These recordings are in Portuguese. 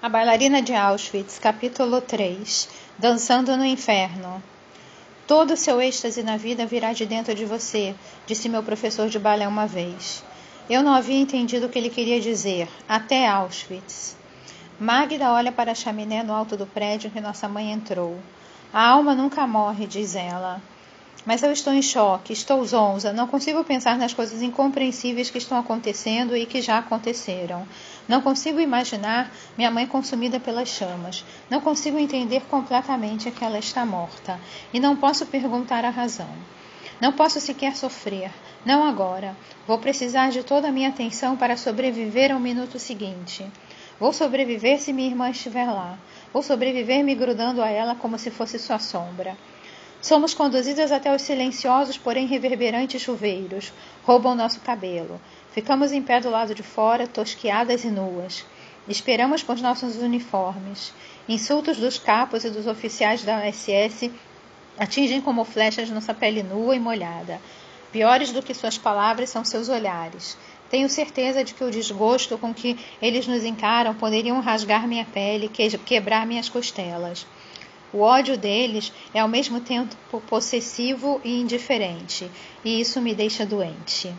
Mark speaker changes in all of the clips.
Speaker 1: A Bailarina de Auschwitz, capítulo 3 Dançando no Inferno. Todo o seu êxtase na vida virá de dentro de você, disse meu professor de balé uma vez. Eu não havia entendido o que ele queria dizer, até Auschwitz. Magda olha para a chaminé no alto do prédio em que nossa mãe entrou. A alma nunca morre, diz ela. Mas eu estou em choque, estou zonza, não consigo pensar nas coisas incompreensíveis que estão acontecendo e que já aconteceram. Não consigo imaginar minha mãe consumida pelas chamas. Não consigo entender completamente que ela está morta. E não posso perguntar a razão. Não posso sequer sofrer. Não agora. Vou precisar de toda a minha atenção para sobreviver ao minuto seguinte. Vou sobreviver se minha irmã estiver lá. Vou sobreviver me grudando a ela como se fosse sua sombra. Somos conduzidas até os silenciosos, porém reverberantes chuveiros. Roubam nosso cabelo. Ficamos em pé do lado de fora, tosquiadas e nuas. Esperamos por nossos uniformes. Insultos dos capos e dos oficiais da SS atingem como flechas nossa pele nua e molhada. Piores do que suas palavras são seus olhares. Tenho certeza de que o desgosto com que eles nos encaram poderiam rasgar minha pele, quebrar minhas costelas. O ódio deles é ao mesmo tempo possessivo e indiferente, e isso me deixa doente.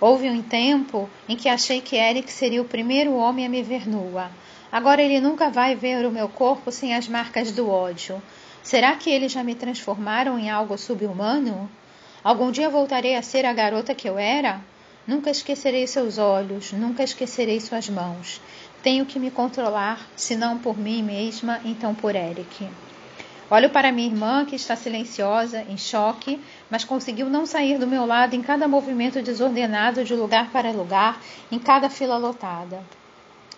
Speaker 1: Houve um tempo em que achei que Eric seria o primeiro homem a me ver nua. Agora ele nunca vai ver o meu corpo sem as marcas do ódio. Será que eles já me transformaram em algo subhumano? Algum dia voltarei a ser a garota que eu era? Nunca esquecerei seus olhos, nunca esquecerei suas mãos. Tenho que me controlar, se não por mim mesma, então por Eric. Olho para minha irmã, que está silenciosa, em choque, mas conseguiu não sair do meu lado em cada movimento desordenado de lugar para lugar, em cada fila lotada.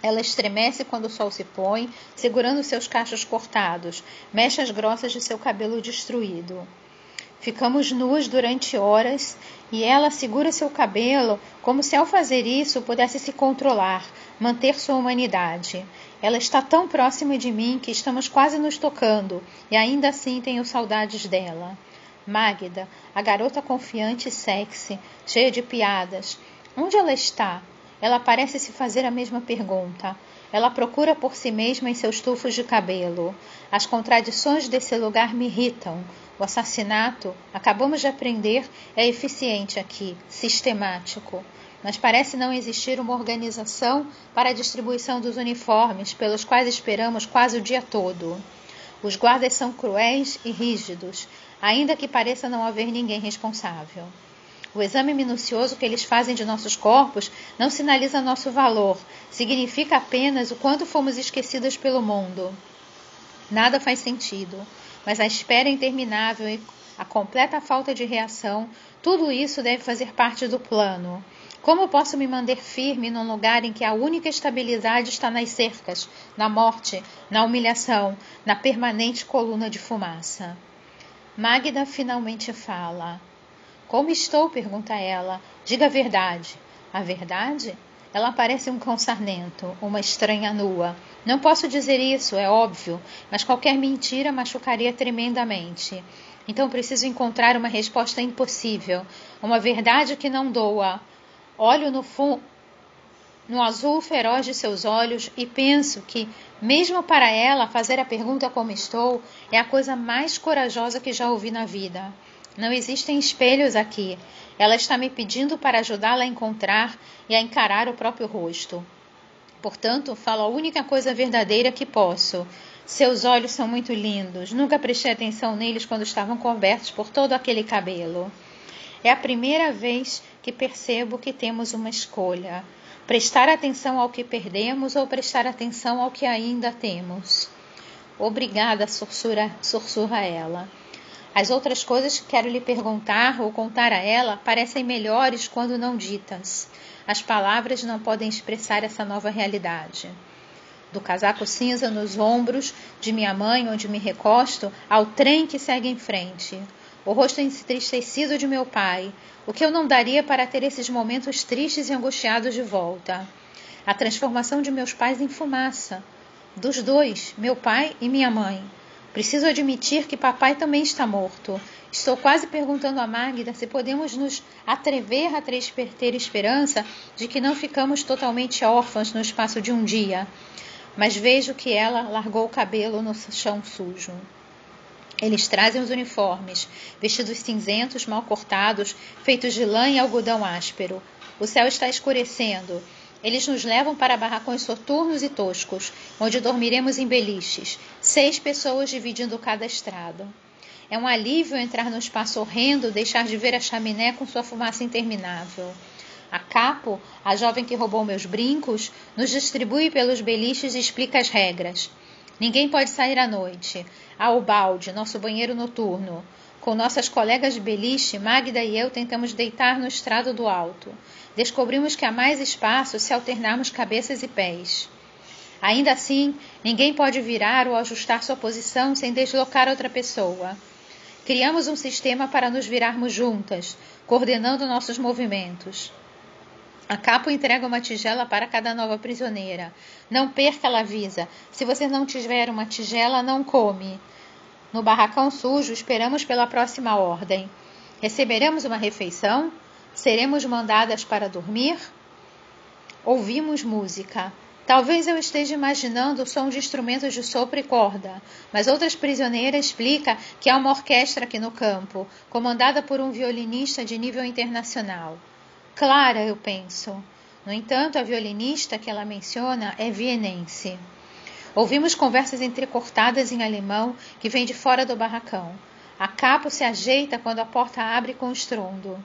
Speaker 1: Ela estremece quando o sol se põe, segurando seus cachos cortados, mechas grossas de seu cabelo destruído. Ficamos nuas durante horas e ela segura seu cabelo como se ao fazer isso pudesse se controlar, manter sua humanidade. Ela está tão próxima de mim que estamos quase nos tocando e ainda assim tenho saudades dela. Magda, a garota confiante e sexy, cheia de piadas. Onde ela está? Ela parece se fazer a mesma pergunta. Ela procura por si mesma em seus tufos de cabelo. As contradições desse lugar me irritam. O assassinato, acabamos de aprender, é eficiente aqui, sistemático mas parece não existir uma organização para a distribuição dos uniformes, pelos quais esperamos quase o dia todo. Os guardas são cruéis e rígidos, ainda que pareça não haver ninguém responsável. O exame minucioso que eles fazem de nossos corpos não sinaliza nosso valor, significa apenas o quanto fomos esquecidas pelo mundo. Nada faz sentido, mas a espera interminável e a completa falta de reação, tudo isso deve fazer parte do plano. Como posso me manter firme num lugar em que a única estabilidade está nas cercas, na morte, na humilhação, na permanente coluna de fumaça? Magda finalmente fala. Como estou? pergunta ela. Diga a verdade. A verdade? Ela parece um cão sarnento, uma estranha nua. Não posso dizer isso, é óbvio, mas qualquer mentira machucaria tremendamente. Então preciso encontrar uma resposta impossível, uma verdade que não doa, Olho no, no azul feroz de seus olhos e penso que, mesmo para ela, fazer a pergunta como estou é a coisa mais corajosa que já ouvi na vida. Não existem espelhos aqui. Ela está me pedindo para ajudá-la a encontrar e a encarar o próprio rosto. Portanto, falo a única coisa verdadeira que posso. Seus olhos são muito lindos. Nunca prestei atenção neles quando estavam cobertos por todo aquele cabelo. É a primeira vez que percebo que temos uma escolha: prestar atenção ao que perdemos ou prestar atenção ao que ainda temos. Obrigada, sussurra, sussurra ela. As outras coisas que quero lhe perguntar ou contar a ela parecem melhores quando não ditas. As palavras não podem expressar essa nova realidade. Do casaco cinza nos ombros de minha mãe, onde me recosto, ao trem que segue em frente o rosto entristecido de meu pai, o que eu não daria para ter esses momentos tristes e angustiados de volta. A transformação de meus pais em fumaça. Dos dois, meu pai e minha mãe. Preciso admitir que papai também está morto. Estou quase perguntando a Magda se podemos nos atrever a ter esperança de que não ficamos totalmente órfãos no espaço de um dia. Mas vejo que ela largou o cabelo no chão sujo. Eles trazem os uniformes, vestidos cinzentos, mal cortados, feitos de lã e algodão áspero. O céu está escurecendo. Eles nos levam para barracões soturnos e toscos, onde dormiremos em beliches, seis pessoas dividindo cada estrada. É um alívio entrar no espaço horrendo, deixar de ver a chaminé com sua fumaça interminável. A Capo, a jovem que roubou meus brincos, nos distribui pelos beliches e explica as regras. Ninguém pode sair à noite. Há o balde, nosso banheiro noturno. Com nossas colegas de beliche, Magda e eu tentamos deitar no estrado do alto. Descobrimos que há mais espaço se alternarmos cabeças e pés. Ainda assim, ninguém pode virar ou ajustar sua posição sem deslocar outra pessoa. Criamos um sistema para nos virarmos juntas, coordenando nossos movimentos. A capo entrega uma tigela para cada nova prisioneira. Não perca, ela avisa. Se você não tiver uma tigela, não come. No barracão sujo, esperamos pela próxima ordem. Receberemos uma refeição? Seremos mandadas para dormir? Ouvimos música. Talvez eu esteja imaginando o som de instrumentos de sopro e corda, mas outras prisioneiras explicam que há uma orquestra aqui no campo, comandada por um violinista de nível internacional. Clara, eu penso. No entanto, a violinista que ela menciona é vienense. Ouvimos conversas entrecortadas em alemão que vem de fora do barracão. A capo se ajeita quando a porta abre com estrondo.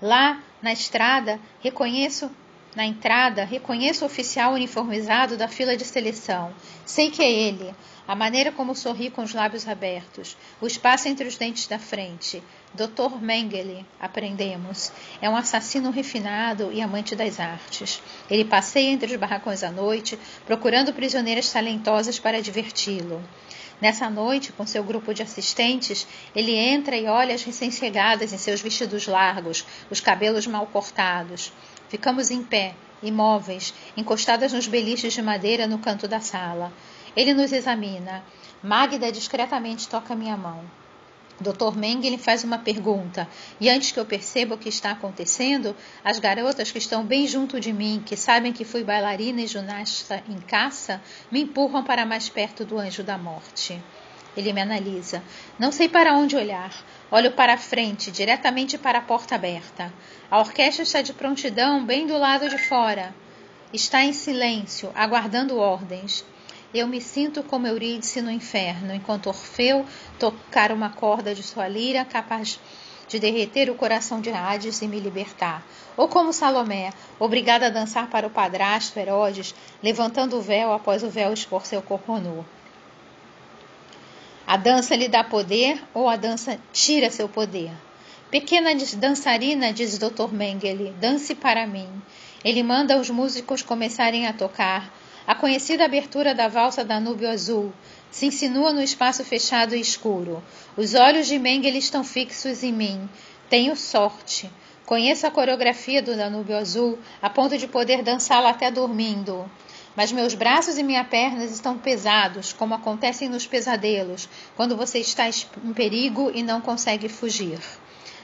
Speaker 1: Lá, na estrada, reconheço na entrada, reconheço o oficial uniformizado da fila de seleção. Sei que é ele. A maneira como sorri com os lábios abertos. O espaço entre os dentes da frente. Dr. Mengele, aprendemos. É um assassino refinado e amante das artes. Ele passeia entre os barracões à noite, procurando prisioneiras talentosas para diverti-lo. Nessa noite, com seu grupo de assistentes, ele entra e olha as recém-chegadas em seus vestidos largos, os cabelos mal cortados. Ficamos em pé, imóveis, encostadas nos beliches de madeira no canto da sala. Ele nos examina. Magda discretamente toca minha mão. Dr. Mengele faz uma pergunta, e antes que eu perceba o que está acontecendo, as garotas que estão bem junto de mim, que sabem que fui bailarina e ginasta em caça, me empurram para mais perto do anjo da morte. Ele me analisa. Não sei para onde olhar. Olho para a frente, diretamente para a porta aberta. A orquestra está de prontidão, bem do lado de fora. Está em silêncio, aguardando ordens. Eu me sinto como Eurídice no inferno, enquanto Orfeu tocar uma corda de sua lira capaz de derreter o coração de Hades e me libertar. Ou como Salomé, obrigada a dançar para o padrasto Herodes, levantando o véu após o véu expor seu corpo nu. A dança lhe dá poder ou a dança tira seu poder? Pequena dançarina, diz Dr. Mengele, dance para mim. Ele manda os músicos começarem a tocar. A conhecida abertura da valsa Danúbio Azul se insinua no espaço fechado e escuro. Os olhos de Mengele estão fixos em mim. Tenho sorte. Conheço a coreografia do Danúbio Azul a ponto de poder dançá-la até dormindo mas meus braços e minhas pernas estão pesados, como acontecem nos pesadelos, quando você está em perigo e não consegue fugir.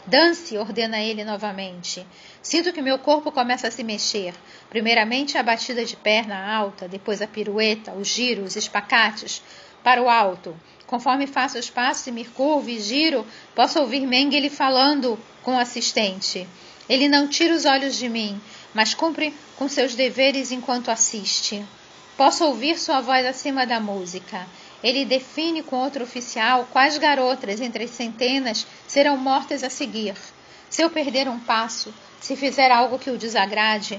Speaker 1: Dance, ordena ele novamente. Sinto que meu corpo começa a se mexer. Primeiramente a batida de perna alta, depois a pirueta, os giros, os espacates para o alto. Conforme faço os passos e me curvo e giro, posso ouvir Mengele falando com o assistente. Ele não tira os olhos de mim, mas cumpre com seus deveres enquanto assiste. Posso ouvir sua voz acima da música. Ele define com outro oficial quais garotas entre as centenas serão mortas a seguir. Se eu perder um passo, se fizer algo que o desagrade,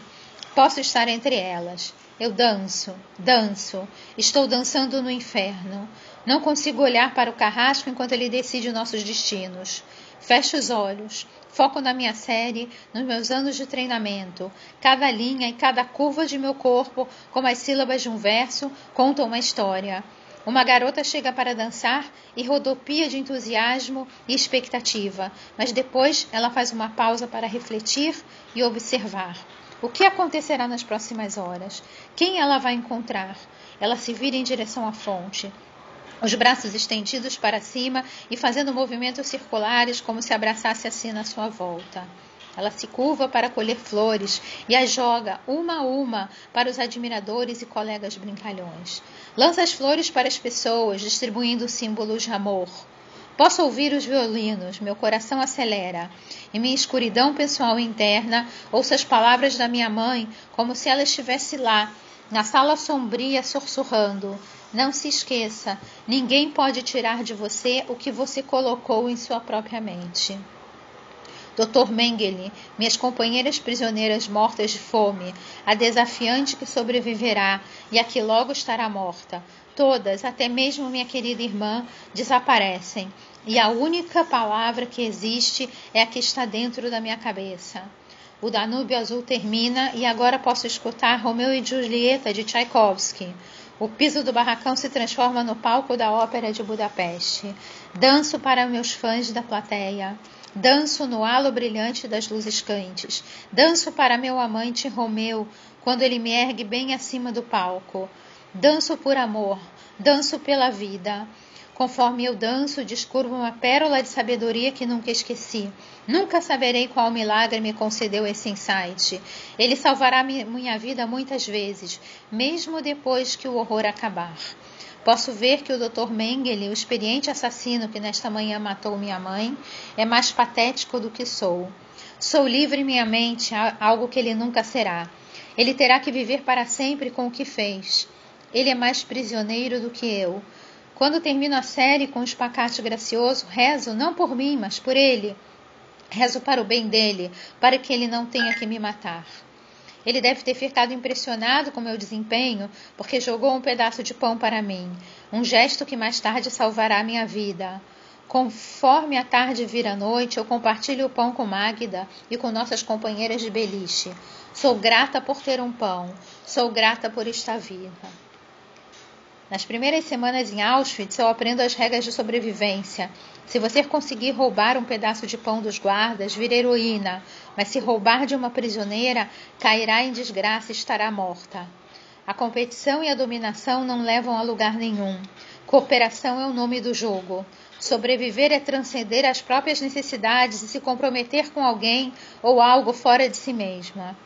Speaker 1: posso estar entre elas. Eu danço, danço, estou dançando no inferno. Não consigo olhar para o carrasco enquanto ele decide nossos destinos. Fecho os olhos, foco na minha série, nos meus anos de treinamento. Cada linha e cada curva de meu corpo, como as sílabas de um verso, contam uma história. Uma garota chega para dançar e rodopia de entusiasmo e expectativa, mas depois ela faz uma pausa para refletir e observar. O que acontecerá nas próximas horas? Quem ela vai encontrar? Ela se vira em direção à fonte. Os braços estendidos para cima e fazendo movimentos circulares como se abraçasse assim na sua volta. Ela se curva para colher flores e as joga uma a uma para os admiradores e colegas brincalhões. Lança as flores para as pessoas, distribuindo símbolos de amor. Posso ouvir os violinos, meu coração acelera. Em minha escuridão pessoal interna, ouço as palavras da minha mãe como se ela estivesse lá, na sala sombria, sussurrando: Não se esqueça, ninguém pode tirar de você o que você colocou em sua própria mente. Dr. Mengele, minhas companheiras prisioneiras mortas de fome, a desafiante que sobreviverá e a que logo estará morta. Todas, até mesmo minha querida irmã, desaparecem, e a única palavra que existe é a que está dentro da minha cabeça. O Danúbio Azul termina e agora posso escutar Romeu e Julieta de Tchaikovsky. O piso do barracão se transforma no palco da Ópera de Budapeste. Danço para meus fãs da plateia. Danço no halo brilhante das luzes quentes. Danço para meu amante Romeu, quando ele me ergue bem acima do palco. Danço por amor, danço pela vida. Conforme eu danço, descubro uma pérola de sabedoria que nunca esqueci. Nunca saberei qual milagre me concedeu esse insight. Ele salvará minha vida muitas vezes, mesmo depois que o horror acabar. Posso ver que o Dr. Mengele, o experiente assassino que nesta manhã matou minha mãe, é mais patético do que sou. Sou livre minha mente, algo que ele nunca será. Ele terá que viver para sempre com o que fez. Ele é mais prisioneiro do que eu. Quando termino a série com o espacate gracioso, rezo não por mim, mas por ele. Rezo para o bem dele, para que ele não tenha que me matar. Ele deve ter ficado impressionado com meu desempenho, porque jogou um pedaço de pão para mim, um gesto que mais tarde salvará minha vida. Conforme a tarde vira noite, eu compartilho o pão com Magda e com nossas companheiras de beliche. Sou grata por ter um pão, sou grata por estar viva. Nas primeiras semanas em Auschwitz, eu aprendo as regras de sobrevivência. Se você conseguir roubar um pedaço de pão dos guardas, vira heroína, mas se roubar de uma prisioneira, cairá em desgraça e estará morta. A competição e a dominação não levam a lugar nenhum. Cooperação é o nome do jogo. Sobreviver é transcender as próprias necessidades e se comprometer com alguém ou algo fora de si mesma.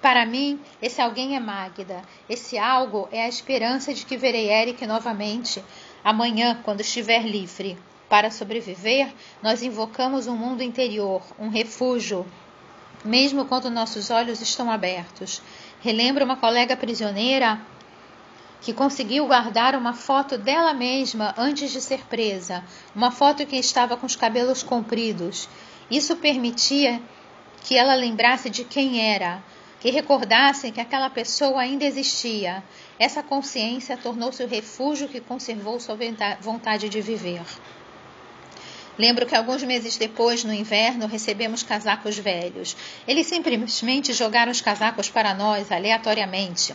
Speaker 1: Para mim, esse alguém é Magda. Esse algo é a esperança de que verei Eric novamente amanhã, quando estiver livre. Para sobreviver, nós invocamos um mundo interior, um refúgio, mesmo quando nossos olhos estão abertos. Relembro uma colega prisioneira que conseguiu guardar uma foto dela mesma antes de ser presa, uma foto que estava com os cabelos compridos. Isso permitia que ela lembrasse de quem era, que recordassem que aquela pessoa ainda existia. Essa consciência tornou-se o refúgio que conservou sua vontade de viver. Lembro que alguns meses depois, no inverno, recebemos casacos velhos. Eles simplesmente jogaram os casacos para nós, aleatoriamente,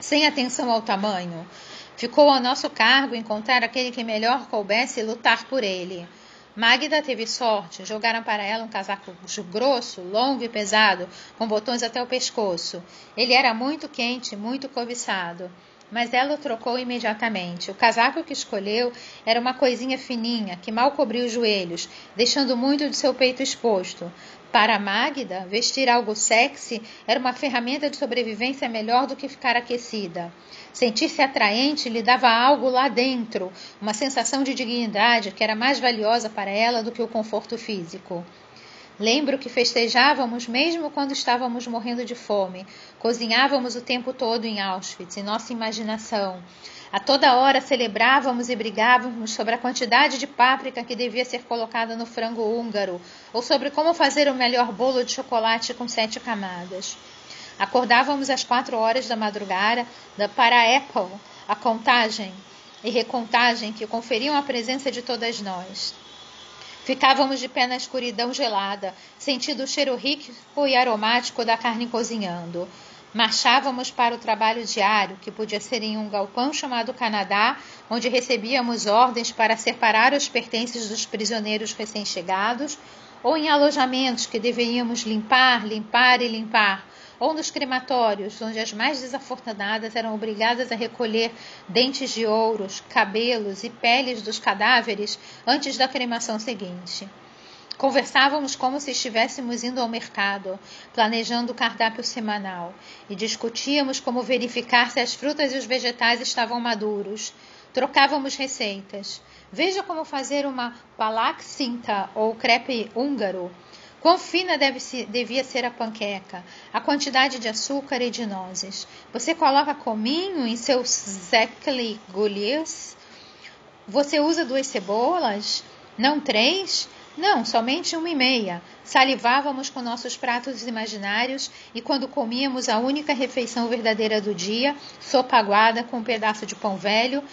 Speaker 1: sem atenção ao tamanho. Ficou a nosso cargo encontrar aquele que melhor coubesse e lutar por ele. Magda teve sorte. Jogaram para ela um casaco grosso, longo e pesado, com botões até o pescoço. Ele era muito quente, muito cobiçado. Mas ela o trocou imediatamente. O casaco que escolheu era uma coisinha fininha, que mal cobria os joelhos, deixando muito de seu peito exposto. Para Magda, vestir algo sexy era uma ferramenta de sobrevivência melhor do que ficar aquecida. Sentir-se atraente lhe dava algo lá dentro, uma sensação de dignidade que era mais valiosa para ela do que o conforto físico. Lembro que festejávamos mesmo quando estávamos morrendo de fome. Cozinhávamos o tempo todo em Auschwitz, em nossa imaginação. A toda hora celebrávamos e brigávamos sobre a quantidade de páprica que devia ser colocada no frango húngaro, ou sobre como fazer o melhor bolo de chocolate com sete camadas. Acordávamos às quatro horas da madrugada para a Apple, a contagem e recontagem que conferiam a presença de todas nós. Ficávamos de pé na escuridão gelada, sentindo o cheiro rico e aromático da carne cozinhando. Marchávamos para o trabalho diário, que podia ser em um galpão chamado Canadá, onde recebíamos ordens para separar os pertences dos prisioneiros recém-chegados, ou em alojamentos que deveríamos limpar, limpar e limpar, ou nos crematórios, onde as mais desafortunadas eram obrigadas a recolher dentes de ouros, cabelos e peles dos cadáveres antes da cremação seguinte. Conversávamos como se estivéssemos indo ao mercado, planejando o cardápio semanal, e discutíamos como verificar se as frutas e os vegetais estavam maduros. Trocávamos receitas. Veja como fazer uma palak cinta ou crepe húngaro. Quão fina deve devia ser a panqueca, a quantidade de açúcar e de nozes. Você coloca cominho em seus zekli gullies? Você usa duas cebolas? Não três? Não, somente uma e meia. Salivávamos com nossos pratos imaginários e quando comíamos a única refeição verdadeira do dia, sopa aguada com um pedaço de pão velho,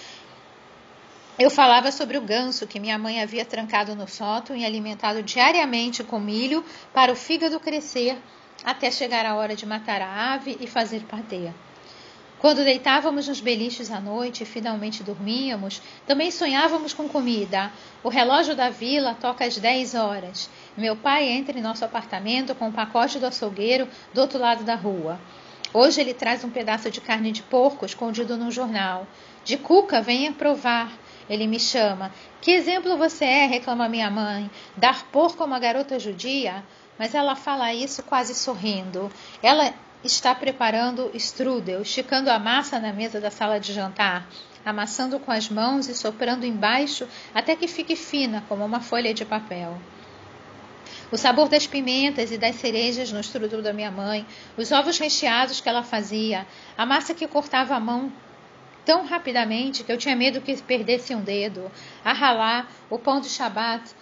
Speaker 1: eu falava sobre o ganso que minha mãe havia trancado no sótão e alimentado diariamente com milho para o fígado crescer até chegar a hora de matar a ave e fazer patê. Quando deitávamos nos beliches à noite e finalmente dormíamos, também sonhávamos com comida. O relógio da vila toca às 10 horas. Meu pai entra em nosso apartamento com um pacote do açougueiro do outro lado da rua. Hoje ele traz um pedaço de carne de porco escondido num jornal. De cuca, venha provar. Ele me chama. Que exemplo você é, reclama minha mãe. Dar porco a uma garota judia? Mas ela fala isso quase sorrindo. Ela está preparando strudel, esticando a massa na mesa da sala de jantar, amassando com as mãos e soprando embaixo até que fique fina como uma folha de papel. O sabor das pimentas e das cerejas no strudel da minha mãe, os ovos recheados que ela fazia, a massa que cortava a mão tão rapidamente que eu tinha medo que perdesse um dedo, a ralar, o pão de Shabat,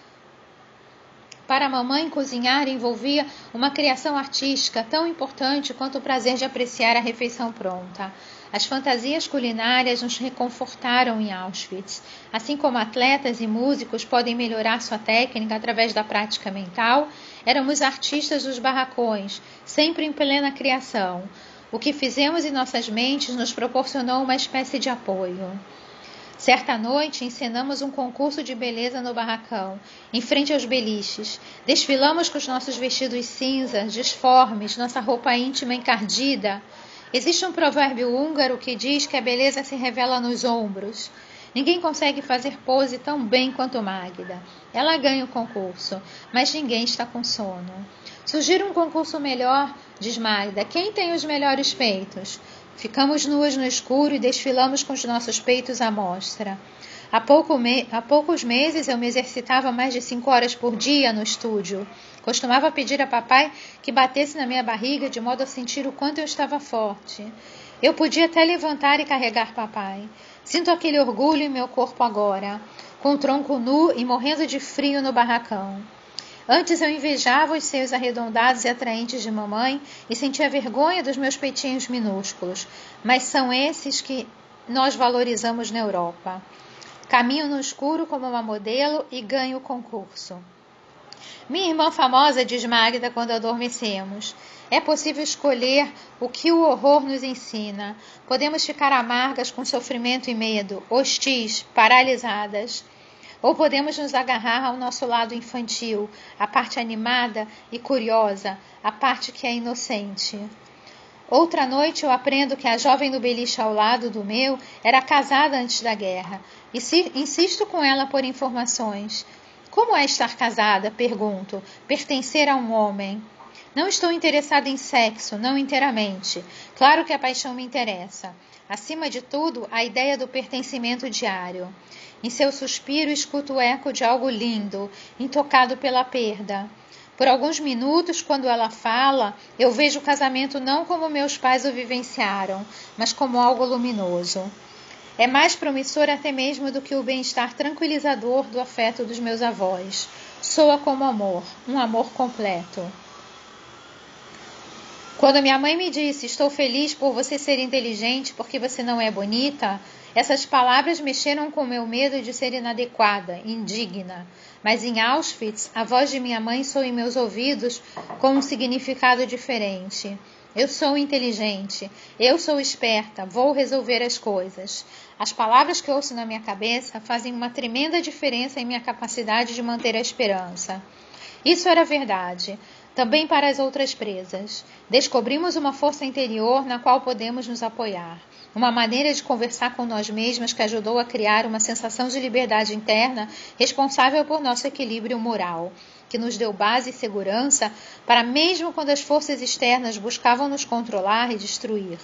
Speaker 1: para a mamãe, cozinhar envolvia uma criação artística tão importante quanto o prazer de apreciar a refeição pronta. As fantasias culinárias nos reconfortaram em Auschwitz. Assim como atletas e músicos podem melhorar sua técnica através da prática mental, éramos artistas dos barracões, sempre em plena criação. O que fizemos em nossas mentes nos proporcionou uma espécie de apoio. Certa noite, encenamos um concurso de beleza no barracão, em frente aos beliches. Desfilamos com os nossos vestidos cinzas, disformes, nossa roupa íntima encardida. Existe um provérbio húngaro que diz que a beleza se revela nos ombros. Ninguém consegue fazer pose tão bem quanto Magda. Ela ganha o concurso, mas ninguém está com sono. Sugiro um concurso melhor, diz Magda. Quem tem os melhores peitos? Ficamos nuas no escuro e desfilamos com os nossos peitos à mostra. Há, pouco me... Há poucos meses eu me exercitava mais de cinco horas por dia no estúdio. Costumava pedir a papai que batesse na minha barriga de modo a sentir o quanto eu estava forte. Eu podia até levantar e carregar papai. Sinto aquele orgulho em meu corpo agora, com o tronco nu e morrendo de frio no barracão. Antes eu invejava os seios arredondados e atraentes de mamãe e sentia vergonha dos meus peitinhos minúsculos, mas são esses que nós valorizamos na Europa. Caminho no escuro como uma modelo e ganho o concurso. Minha irmã famosa diz Magda quando adormecemos. É possível escolher o que o horror nos ensina. Podemos ficar amargas com sofrimento e medo, hostis, paralisadas. Ou podemos nos agarrar ao nosso lado infantil, a parte animada e curiosa, a parte que é inocente. Outra noite eu aprendo que a jovem do beliche ao lado do meu era casada antes da guerra. E insisto com ela por informações. Como é estar casada? Pergunto. Pertencer a um homem. Não estou interessada em sexo, não inteiramente. Claro que a paixão me interessa. Acima de tudo, a ideia do pertencimento diário. Em seu suspiro escuto o eco de algo lindo, intocado pela perda. Por alguns minutos, quando ela fala, eu vejo o casamento não como meus pais o vivenciaram, mas como algo luminoso. É mais promissor até mesmo do que o bem-estar tranquilizador do afeto dos meus avós. Soa como amor, um amor completo. Quando minha mãe me disse: Estou feliz por você ser inteligente porque você não é bonita, essas palavras mexeram com meu medo de ser inadequada, indigna. Mas em Auschwitz, a voz de minha mãe soou em meus ouvidos com um significado diferente. Eu sou inteligente, eu sou esperta, vou resolver as coisas. As palavras que ouço na minha cabeça fazem uma tremenda diferença em minha capacidade de manter a esperança. Isso era verdade. Também para as outras presas. Descobrimos uma força interior na qual podemos nos apoiar. Uma maneira de conversar com nós mesmas que ajudou a criar uma sensação de liberdade interna responsável por nosso equilíbrio moral, que nos deu base e segurança para, mesmo quando as forças externas buscavam nos controlar e destruir.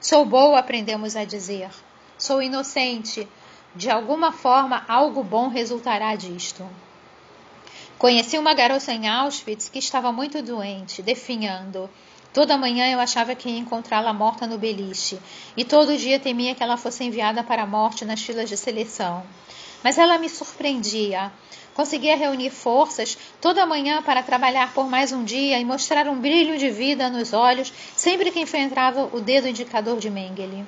Speaker 1: Sou boa, aprendemos a dizer. Sou inocente. De alguma forma, algo bom resultará disto. Conheci uma garota em Auschwitz que estava muito doente, definhando. Toda manhã eu achava que ia encontrá-la morta no beliche, e todo dia temia que ela fosse enviada para a morte nas filas de seleção. Mas ela me surpreendia. Conseguia reunir forças toda manhã para trabalhar por mais um dia e mostrar um brilho de vida nos olhos sempre que enfrentava o dedo indicador de Mengele.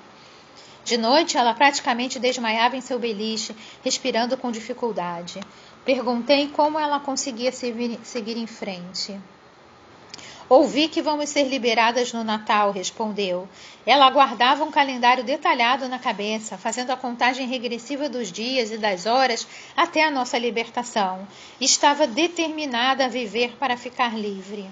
Speaker 1: De noite, ela praticamente desmaiava em seu beliche, respirando com dificuldade. Perguntei como ela conseguia seguir em frente. Ouvi que vamos ser liberadas no Natal, respondeu. Ela guardava um calendário detalhado na cabeça, fazendo a contagem regressiva dos dias e das horas até a nossa libertação. Estava determinada a viver para ficar livre.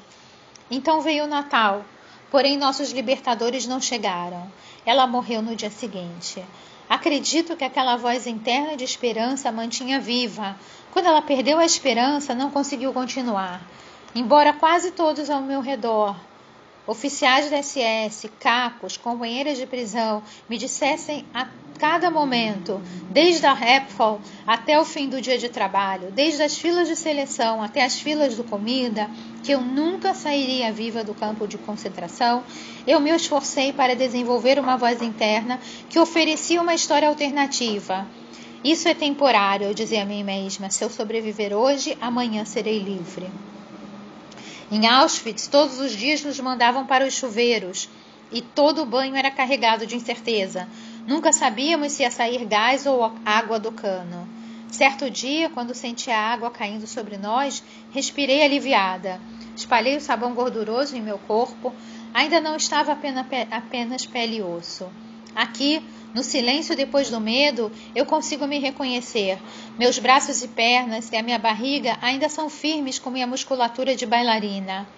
Speaker 1: Então veio o Natal, porém nossos libertadores não chegaram. Ela morreu no dia seguinte. Acredito que aquela voz interna de esperança mantinha viva, quando ela perdeu a esperança, não conseguiu continuar. Embora quase todos ao meu redor, oficiais da SS, capos, companheiras de prisão, me dissessem a cada momento, desde a Rapfall até o fim do dia de trabalho, desde as filas de seleção até as filas do comida, que eu nunca sairia viva do campo de concentração, eu me esforcei para desenvolver uma voz interna que oferecia uma história alternativa isso é temporário, eu dizia a mim mesma. Se eu sobreviver hoje, amanhã serei livre. Em Auschwitz, todos os dias nos mandavam para os chuveiros e todo o banho era carregado de incerteza. Nunca sabíamos se ia sair gás ou água do cano. Certo dia, quando senti a água caindo sobre nós, respirei aliviada. Espalhei o sabão gorduroso em meu corpo. Ainda não estava apenas pele e osso. Aqui, no silêncio depois do medo, eu consigo me reconhecer. Meus braços e pernas e a minha barriga ainda são firmes como minha musculatura de bailarina.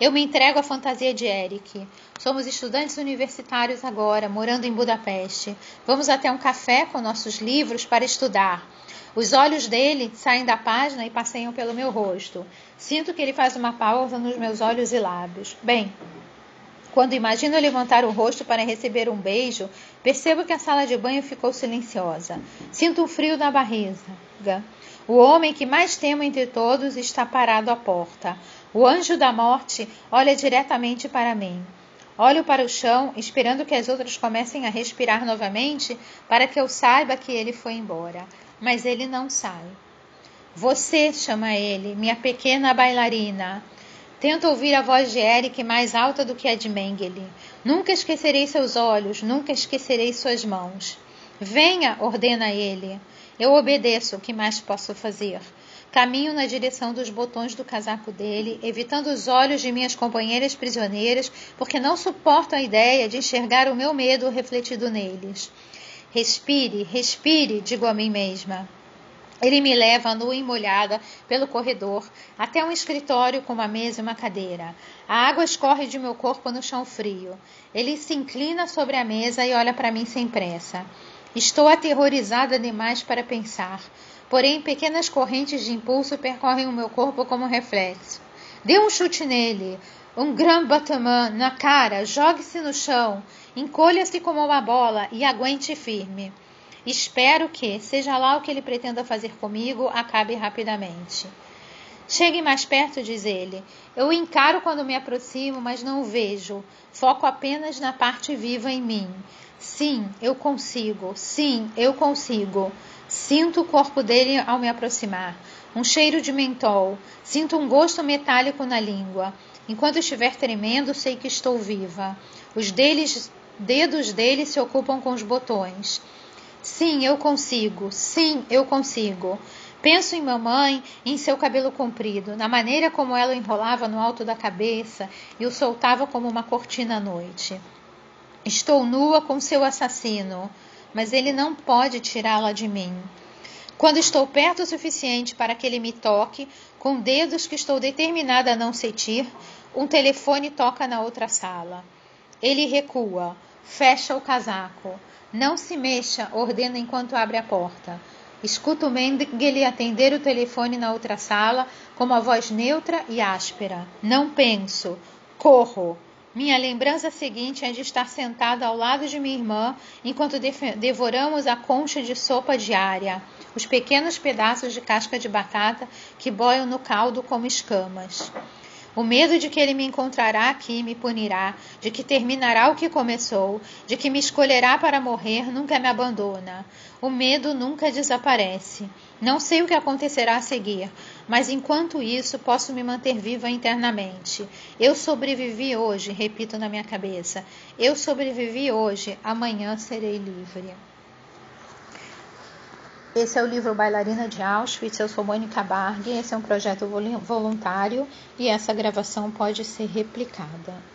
Speaker 1: Eu me entrego à fantasia de Eric. Somos estudantes universitários agora, morando em Budapeste. Vamos até um café com nossos livros para estudar. Os olhos dele saem da página e passeiam pelo meu rosto. Sinto que ele faz uma pausa nos meus olhos e lábios. Bem, quando imagino levantar o rosto para receber um beijo, percebo que a sala de banho ficou silenciosa. Sinto um frio na barriga. O homem que mais temo entre todos está parado à porta. O anjo da morte olha diretamente para mim. Olho para o chão, esperando que as outras comecem a respirar novamente para que eu saiba que ele foi embora. Mas ele não sai. Você, chama ele, minha pequena bailarina. Tento ouvir a voz de Eric mais alta do que a de Mengele. Nunca esquecerei seus olhos, nunca esquecerei suas mãos. Venha, ordena ele. Eu obedeço, o que mais posso fazer? Caminho na direção dos botões do casaco dele, evitando os olhos de minhas companheiras prisioneiras, porque não suporto a ideia de enxergar o meu medo refletido neles. Respire, respire, digo a mim mesma. Ele me leva nua e molhada pelo corredor até um escritório com uma mesa e uma cadeira. A água escorre de meu corpo no chão frio. Ele se inclina sobre a mesa e olha para mim sem pressa. Estou aterrorizada demais para pensar, porém pequenas correntes de impulso percorrem o meu corpo como reflexo. Dê um chute nele, um grand battement na cara, jogue-se no chão, encolha-se como uma bola e aguente firme. Espero que, seja lá o que ele pretenda fazer comigo, acabe rapidamente. Chegue mais perto, diz ele. Eu o encaro quando me aproximo, mas não o vejo. Foco apenas na parte viva em mim. Sim, eu consigo. Sim, eu consigo. Sinto o corpo dele ao me aproximar. Um cheiro de mentol. Sinto um gosto metálico na língua. Enquanto estiver tremendo, sei que estou viva. Os deles, dedos dele se ocupam com os botões. Sim, eu consigo. Sim, eu consigo. Penso em mamãe, em seu cabelo comprido, na maneira como ela o enrolava no alto da cabeça e o soltava como uma cortina à noite. Estou nua com seu assassino, mas ele não pode tirá-la de mim. Quando estou perto o suficiente para que ele me toque, Com dedos que estou determinada a não sentir, um telefone toca na outra sala. Ele recua, fecha o casaco. Não se mexa, ordena enquanto abre a porta. Escuto Mengele atender o telefone na outra sala com uma voz neutra e áspera. Não penso. Corro. Minha lembrança seguinte é de estar sentada ao lado de minha irmã enquanto devoramos a concha de sopa diária, os pequenos pedaços de casca de batata que boiam no caldo como escamas. O medo de que ele me encontrará aqui e me punirá, de que terminará o que começou, de que me escolherá para morrer, nunca me abandona. O medo nunca desaparece. Não sei o que acontecerá a seguir, mas enquanto isso posso me manter viva internamente. Eu sobrevivi hoje, repito na minha cabeça. Eu sobrevivi hoje, amanhã serei livre. Esse é o livro Bailarina de Auschwitz. Eu sou Mônica Barg. Esse é um projeto voluntário e essa gravação pode ser replicada.